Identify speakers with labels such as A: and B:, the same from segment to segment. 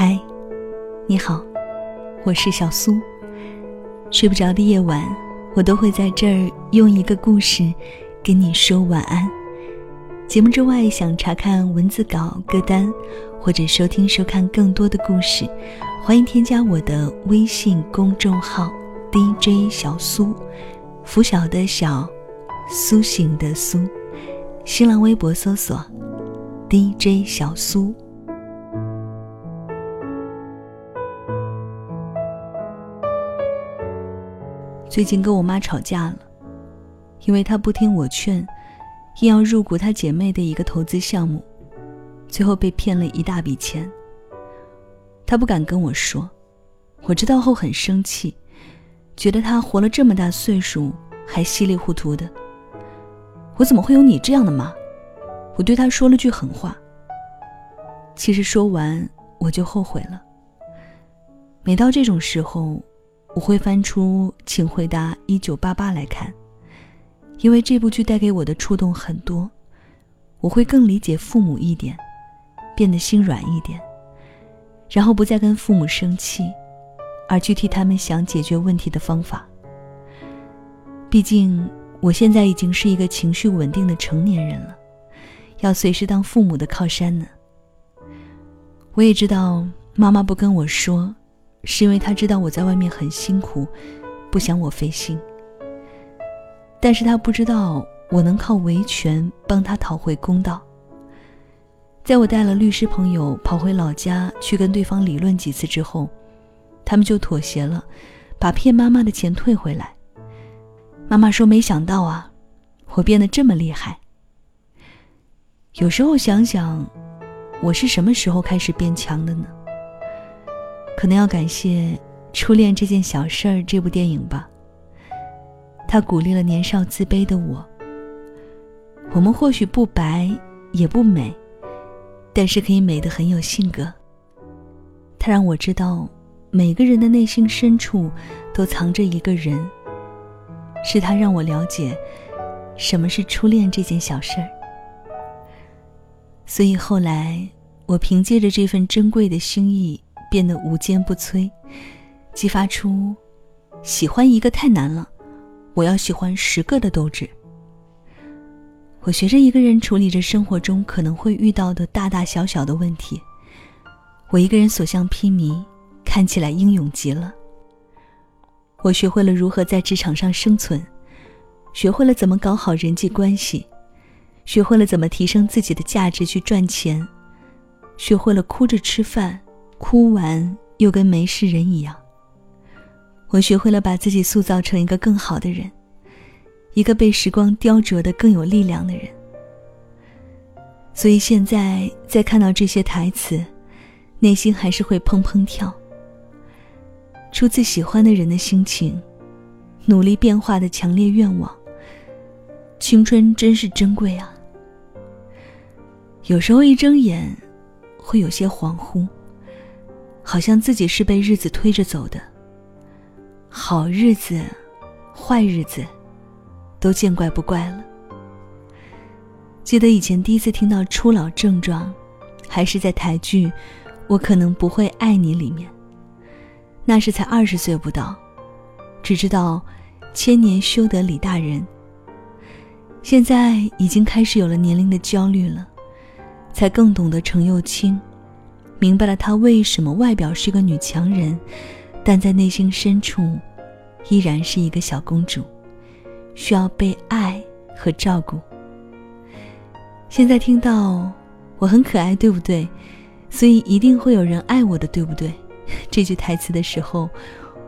A: 嗨，你好，我是小苏。睡不着的夜晚，我都会在这儿用一个故事跟你说晚安。节目之外，想查看文字稿、歌单，或者收听、收看更多的故事，欢迎添加我的微信公众号 DJ 小苏，拂晓的晓，苏醒的苏。新浪微博搜索 DJ 小苏。最近跟我妈吵架了，因为她不听我劝，硬要入股她姐妹的一个投资项目，最后被骗了一大笔钱。她不敢跟我说，我知道后很生气，觉得她活了这么大岁数还稀里糊涂的。我怎么会有你这样的妈？我对她说了句狠话。其实说完我就后悔了。每到这种时候。我会翻出《请回答一九八八》来看，因为这部剧带给我的触动很多，我会更理解父母一点，变得心软一点，然后不再跟父母生气，而去替他们想解决问题的方法。毕竟我现在已经是一个情绪稳定的成年人了，要随时当父母的靠山呢。我也知道妈妈不跟我说。是因为他知道我在外面很辛苦，不想我费心。但是他不知道我能靠维权帮他讨回公道。在我带了律师朋友跑回老家去跟对方理论几次之后，他们就妥协了，把骗妈妈的钱退回来。妈妈说：“没想到啊，我变得这么厉害。”有时候想想，我是什么时候开始变强的呢？可能要感谢《初恋这件小事儿》这部电影吧。它鼓励了年少自卑的我。我们或许不白也不美，但是可以美得很有性格。它让我知道，每个人的内心深处都藏着一个人。是他让我了解，什么是初恋这件小事儿。所以后来，我凭借着这份珍贵的心意。变得无坚不摧，激发出喜欢一个太难了，我要喜欢十个的斗志。我学着一个人处理着生活中可能会遇到的大大小小的问题，我一个人所向披靡，看起来英勇极了。我学会了如何在职场上生存，学会了怎么搞好人际关系，学会了怎么提升自己的价值去赚钱，学会了哭着吃饭。哭完又跟没事人一样。我学会了把自己塑造成一个更好的人，一个被时光雕琢的更有力量的人。所以现在再看到这些台词，内心还是会砰砰跳。出自喜欢的人的心情，努力变化的强烈愿望。青春真是珍贵啊！有时候一睁眼，会有些恍惚。好像自己是被日子推着走的，好日子、坏日子，都见怪不怪了。记得以前第一次听到初老症状，还是在台剧《我可能不会爱你》里面。那时才二十岁不到，只知道千年修得李大人。现在已经开始有了年龄的焦虑了，才更懂得程又青。明白了，她为什么外表是个女强人，但在内心深处，依然是一个小公主，需要被爱和照顾。现在听到“我很可爱”，对不对？所以一定会有人爱我的，对不对？这句台词的时候，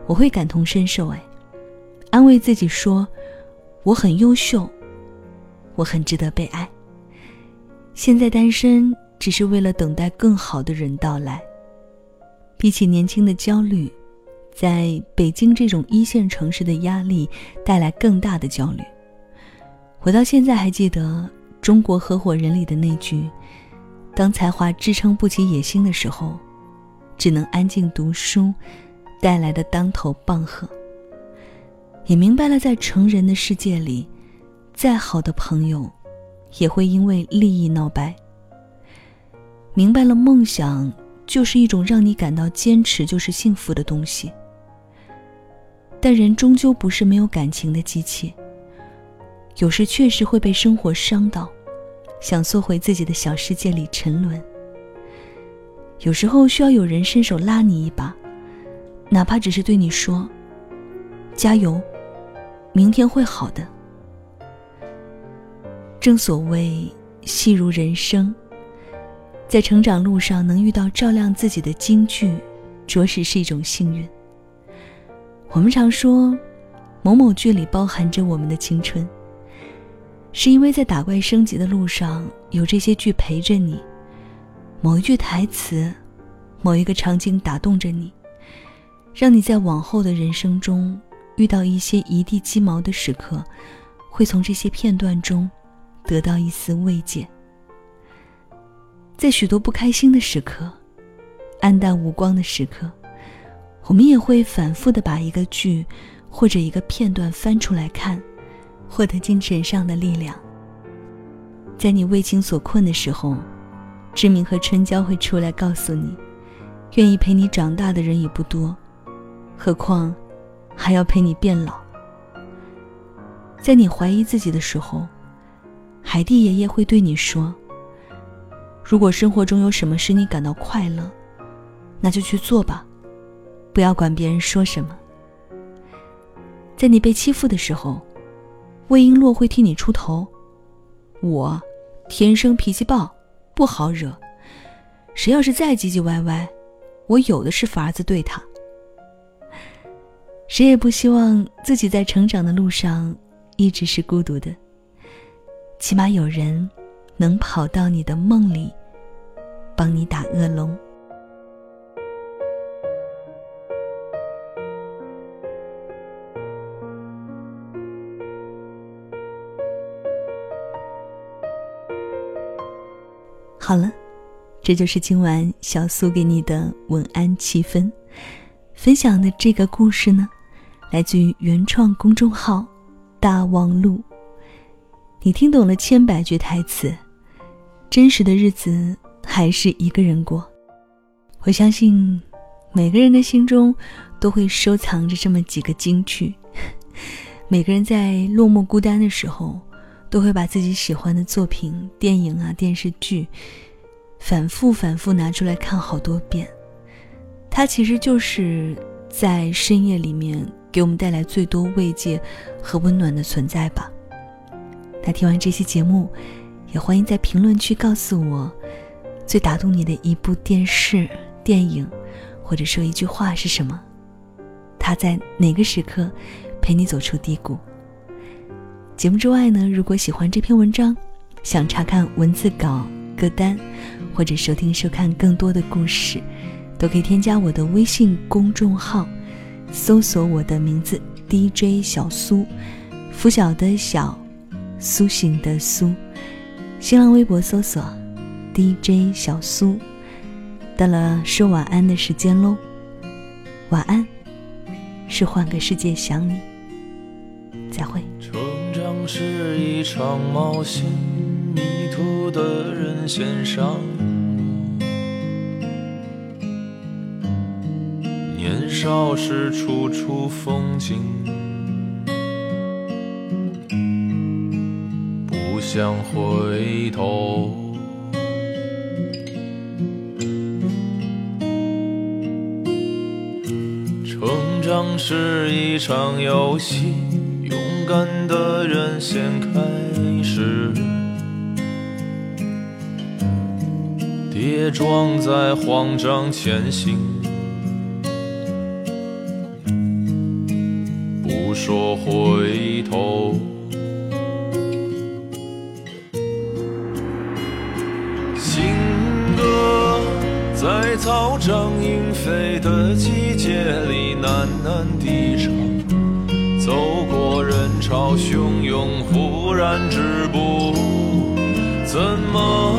A: 我会感同身受。哎，安慰自己说：“我很优秀，我很值得被爱。”现在单身。只是为了等待更好的人到来。比起年轻的焦虑，在北京这种一线城市的压力带来更大的焦虑。我到现在还记得《中国合伙人》里的那句：“当才华支撑不起野心的时候，只能安静读书，带来的当头棒喝。”也明白了，在成人的世界里，再好的朋友，也会因为利益闹掰。明白了，梦想就是一种让你感到坚持就是幸福的东西。但人终究不是没有感情的机器，有时确实会被生活伤到，想缩回自己的小世界里沉沦。有时候需要有人伸手拉你一把，哪怕只是对你说：“加油，明天会好的。”正所谓戏如人生，在成长路上能遇到照亮自己的京剧，着实是一种幸运。我们常说，某某剧里包含着我们的青春，是因为在打怪升级的路上有这些剧陪着你。某一句台词，某一个场景打动着你，让你在往后的人生中遇到一些一地鸡毛的时刻，会从这些片段中。得到一丝慰藉，在许多不开心的时刻、暗淡无光的时刻，我们也会反复的把一个剧或者一个片段翻出来看，获得精神上的力量。在你为情所困的时候，志明和春娇会出来告诉你，愿意陪你长大的人也不多，何况还要陪你变老。在你怀疑自己的时候。海蒂爷爷会对你说：“如果生活中有什么使你感到快乐，那就去做吧，不要管别人说什么。”在你被欺负的时候，魏璎珞会替你出头。我天生脾气暴，不好惹，谁要是再唧唧歪歪，我有的是法子对他。谁也不希望自己在成长的路上一直是孤独的。起码有人能跑到你的梦里，帮你打恶龙。好了，这就是今晚小苏给你的晚安气氛。分享的这个故事呢，来自于原创公众号“大望路”。你听懂了千百句台词，真实的日子还是一个人过。我相信，每个人的心中都会收藏着这么几个金句。每个人在落寞孤单的时候，都会把自己喜欢的作品、电影啊、电视剧，反复反复拿出来看好多遍。它其实就是在深夜里面给我们带来最多慰藉和温暖的存在吧。那听完这期节目，也欢迎在评论区告诉我，最打动你的一部电视、电影，或者说一句话是什么？他在哪个时刻陪你走出低谷？节目之外呢，如果喜欢这篇文章，想查看文字稿、歌单，或者收听收看更多的故事，都可以添加我的微信公众号，搜索我的名字 DJ 小苏，拂晓的小。苏醒的苏，新浪微博搜索 DJ 小苏。到了说晚安的时间喽，晚安，是换个世界想你。再会。
B: 成长是一场冒险，迷途的人先上路。年少时处处风景。想回头，像是一场游戏，勇敢的人先开始，跌撞在慌张前行，不说回头。在草长莺飞的季节里喃喃低唱，走过人潮汹涌，忽然止步。怎么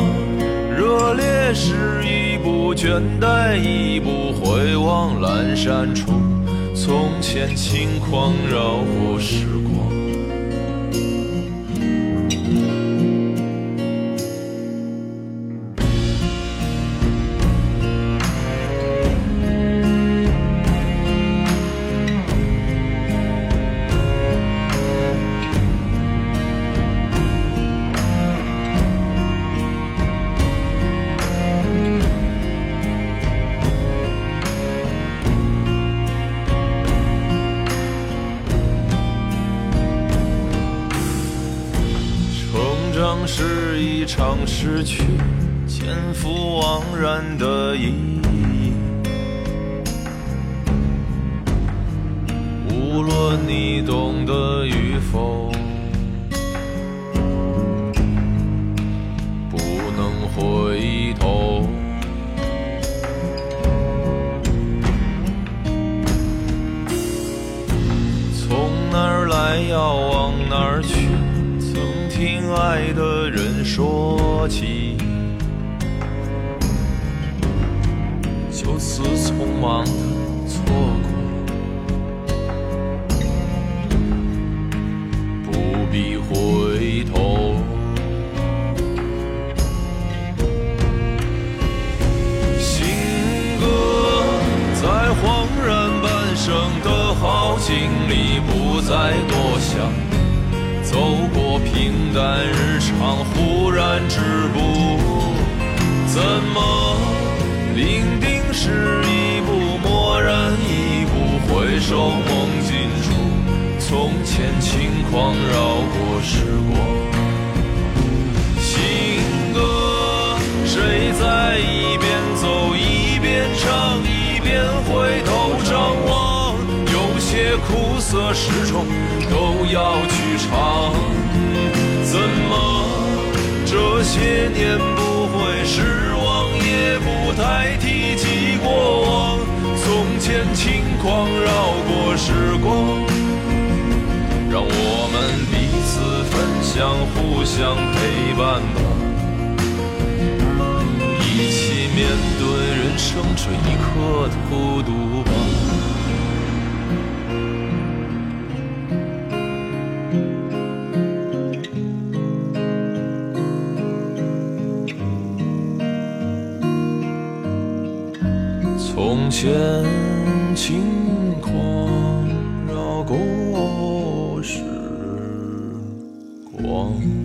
B: 热烈是一步，倦怠一步，回望阑珊处，从前轻狂绕过时光。是一场失去，前赴惘然的意义。无论你懂得与否，不能回头。从哪儿来要往哪儿去，曾听爱的人说起，就此匆忙的错过，不必回头。行歌在恍然半生的好景里，不再多想。走过淡日常，忽然止步。怎么伶仃时一步，蓦然一步，回首梦尽处。从前轻狂绕过时光。行歌，谁在一边走一边唱，一边回头张望？有些苦涩始终都要去尝。些年不会失望，也不太提及过往？从前轻狂绕过时光。让我们彼此分享，互相陪伴吧，一起面对人生这一刻的孤独吧。从前轻狂绕过时光。